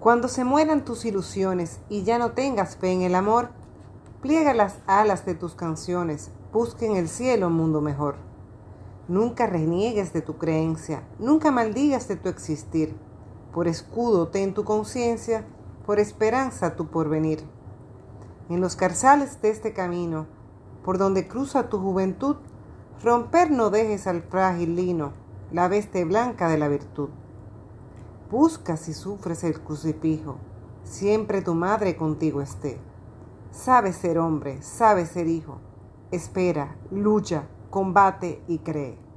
Cuando se mueran tus ilusiones y ya no tengas fe en el amor, pliega las alas de tus canciones, busca en el cielo un mundo mejor. Nunca reniegues de tu creencia, nunca maldigas de tu existir. Por escudo ten tu conciencia, por esperanza tu porvenir. En los carzales de este camino, por donde cruza tu juventud, romper no dejes al frágil lino, la veste blanca de la virtud. Busca si sufres el crucifijo, siempre tu madre contigo esté. Sabe ser hombre, sabe ser hijo. Espera, lucha, combate y cree.